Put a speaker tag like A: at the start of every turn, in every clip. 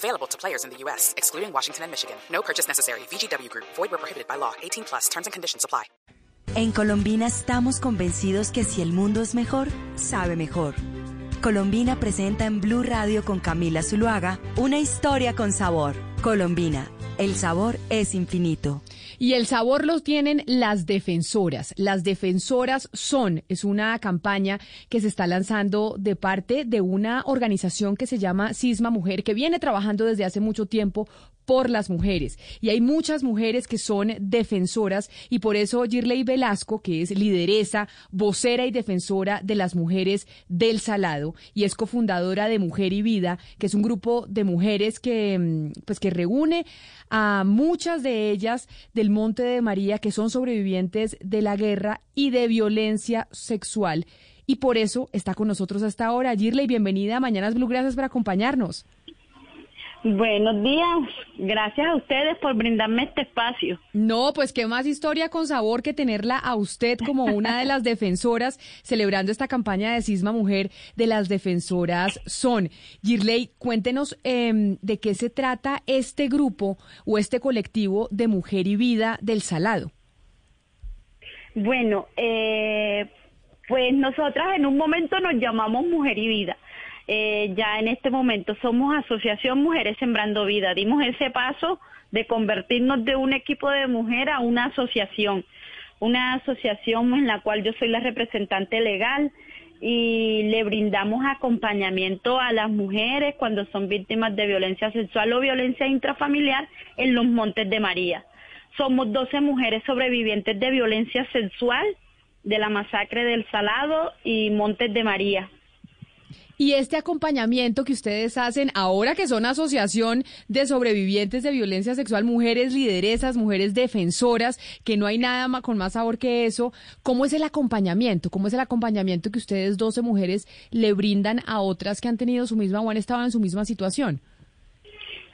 A: Available to players in the U.S., excluding Washington and Michigan. No purchase necessary. VGW Group. Void where prohibited by law. 18 plus. Terms and conditions apply.
B: En Colombina estamos convencidos que si el mundo es mejor, sabe mejor. Colombina presenta en Blue Radio con Camila Zuluaga una historia con sabor. Colombina, el sabor es infinito.
C: Y el sabor los tienen las defensoras. Las defensoras son, es una campaña que se está lanzando de parte de una organización que se llama Cisma Mujer, que viene trabajando desde hace mucho tiempo por las mujeres. Y hay muchas mujeres que son defensoras y por eso Girley Velasco, que es lideresa, vocera y defensora de las mujeres del Salado y es cofundadora de Mujer y Vida, que es un grupo de mujeres que, mm, pues, que reúne a muchas de ellas del Monte de María que son sobrevivientes de la guerra y de violencia sexual. Y por eso está con nosotros hasta ahora. Girley, bienvenida a Mañanas Blue, gracias por acompañarnos.
D: Buenos días, gracias a ustedes por brindarme este espacio.
C: No, pues qué más historia con sabor que tenerla a usted como una de las defensoras celebrando esta campaña de Cisma Mujer de las defensoras son. Girley, cuéntenos em, de qué se trata este grupo o este colectivo de Mujer y Vida del Salado.
D: Bueno, eh, pues nosotras en un momento nos llamamos Mujer y Vida eh, ya en este momento somos Asociación Mujeres Sembrando Vida. Dimos ese paso de convertirnos de un equipo de mujer a una asociación, una asociación en la cual yo soy la representante legal y le brindamos acompañamiento a las mujeres cuando son víctimas de violencia sexual o violencia intrafamiliar en los Montes de María. Somos 12 mujeres sobrevivientes de violencia sexual de la masacre del Salado y Montes de María.
C: Y este acompañamiento que ustedes hacen ahora que son asociación de sobrevivientes de violencia sexual, mujeres lideresas, mujeres defensoras, que no hay nada con más sabor que eso, ¿cómo es el acompañamiento? ¿Cómo es el acompañamiento que ustedes 12 mujeres le brindan a otras que han tenido su misma o han estado en su misma situación?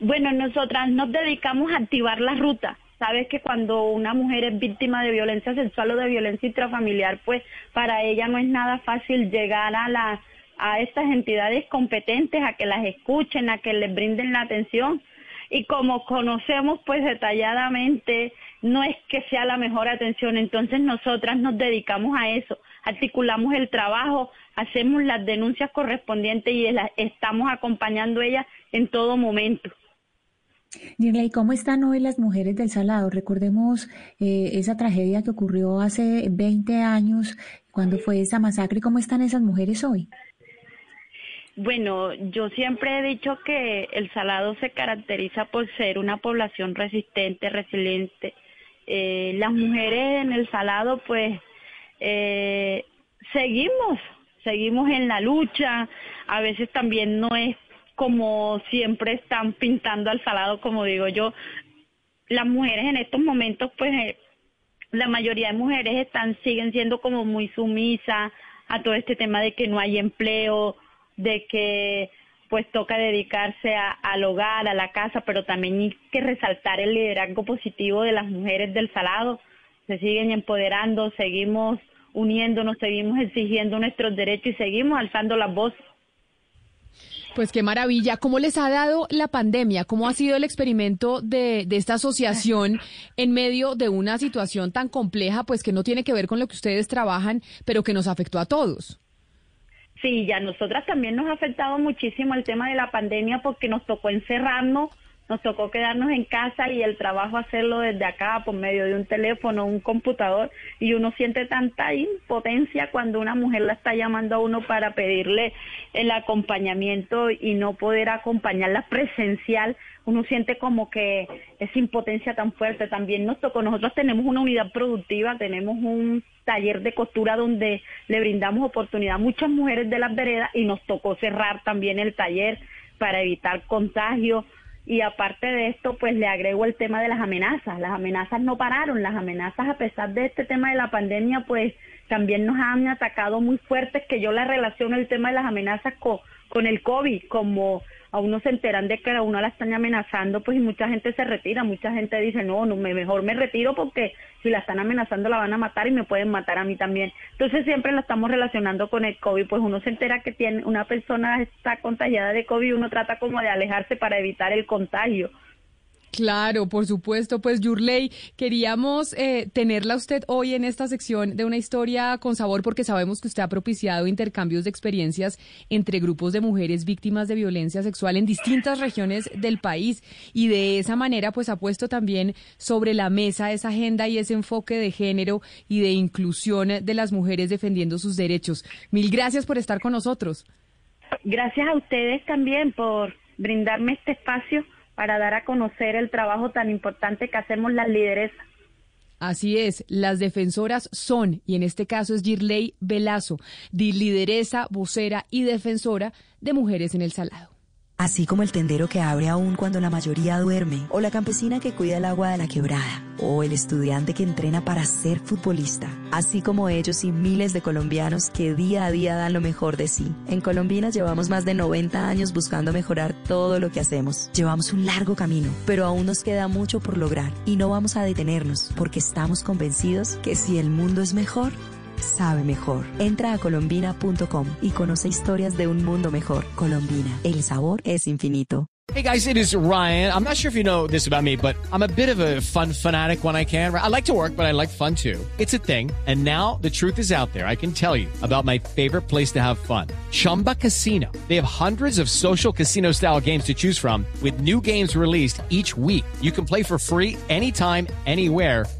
D: Bueno, nosotras nos dedicamos a activar la ruta. Sabes que cuando una mujer es víctima de violencia sexual o de violencia intrafamiliar, pues para ella no es nada fácil llegar a la a estas entidades competentes a que las escuchen, a que les brinden la atención. Y como conocemos pues detalladamente, no es que sea la mejor atención, entonces nosotras nos dedicamos a eso, articulamos el trabajo, hacemos las denuncias correspondientes y estamos acompañando a ellas en todo momento.
E: ¿y cómo están hoy las mujeres del Salado? Recordemos eh, esa tragedia que ocurrió hace 20 años, cuando fue esa masacre. ¿Cómo están esas mujeres hoy?
D: Bueno, yo siempre he dicho que el Salado se caracteriza por ser una población resistente, resiliente. Eh, las mujeres en el Salado, pues, eh, seguimos, seguimos en la lucha. A veces también no es como siempre están pintando al Salado, como digo yo. Las mujeres en estos momentos, pues, eh, la mayoría de mujeres están siguen siendo como muy sumisas a todo este tema de que no hay empleo de que pues toca dedicarse al hogar, a la casa, pero también hay que resaltar el liderazgo positivo de las mujeres del Salado. Se siguen empoderando, seguimos uniéndonos, seguimos exigiendo nuestros derechos y seguimos alzando la voz.
C: Pues qué maravilla. ¿Cómo les ha dado la pandemia? ¿Cómo ha sido el experimento de, de, esta asociación en medio de una situación tan compleja, pues que no tiene que ver con lo que ustedes trabajan, pero que nos afectó a todos?
D: Sí, ya nosotras también nos ha afectado muchísimo el tema de la pandemia porque nos tocó encerrarnos, nos tocó quedarnos en casa y el trabajo hacerlo desde acá por medio de un teléfono, un computador y uno siente tanta impotencia cuando una mujer la está llamando a uno para pedirle el acompañamiento y no poder acompañarla presencial uno siente como que esa impotencia tan fuerte. También nos tocó, nosotros tenemos una unidad productiva, tenemos un taller de costura donde le brindamos oportunidad a muchas mujeres de las veredas y nos tocó cerrar también el taller para evitar contagio y aparte de esto, pues le agrego el tema de las amenazas. Las amenazas no pararon, las amenazas a pesar de este tema de la pandemia, pues también nos han atacado muy fuertes, que yo la relaciono el tema de las amenazas con, con el COVID, como a uno se enteran de que a uno la están amenazando, pues y mucha gente se retira, mucha gente dice, no, no, mejor me retiro porque si la están amenazando la van a matar y me pueden matar a mí también. Entonces siempre la estamos relacionando con el COVID, pues uno se entera que tiene una persona está contagiada de COVID, uno trata como de alejarse para evitar el contagio.
C: Claro, por supuesto. Pues Yurley, queríamos eh, tenerla usted hoy en esta sección de una historia con sabor porque sabemos que usted ha propiciado intercambios de experiencias entre grupos de mujeres víctimas de violencia sexual en distintas regiones del país y de esa manera pues ha puesto también sobre la mesa esa agenda y ese enfoque de género y de inclusión de las mujeres defendiendo sus derechos. Mil gracias por estar con nosotros.
D: Gracias a ustedes también por brindarme este espacio para dar a conocer el trabajo tan importante que hacemos las lideresas.
C: Así es, las defensoras son, y en este caso es Girley Velazo, lideresa, vocera y defensora de mujeres en el Salado.
B: Así como el tendero que abre aún cuando la mayoría duerme, o la campesina que cuida el agua de la quebrada, o el estudiante que entrena para ser futbolista, así como ellos y miles de colombianos que día a día dan lo mejor de sí. En Colombina llevamos más de 90 años buscando mejorar todo lo que hacemos. Llevamos un largo camino, pero aún nos queda mucho por lograr y no vamos a detenernos porque estamos convencidos que si el mundo es mejor, sabe mejor. Entra a colombina.com y conoce historias de un mundo mejor. Colombina, el sabor es infinito.
F: Hey guys, it is Ryan. I'm not sure if you know this about me, but I'm a bit of a fun fanatic when I can. I like to work, but I like fun too. It's a thing. And now the truth is out there. I can tell you about my favorite place to have fun. Chumba Casino. They have hundreds of social casino style games to choose from with new games released each week. You can play for free anytime, anywhere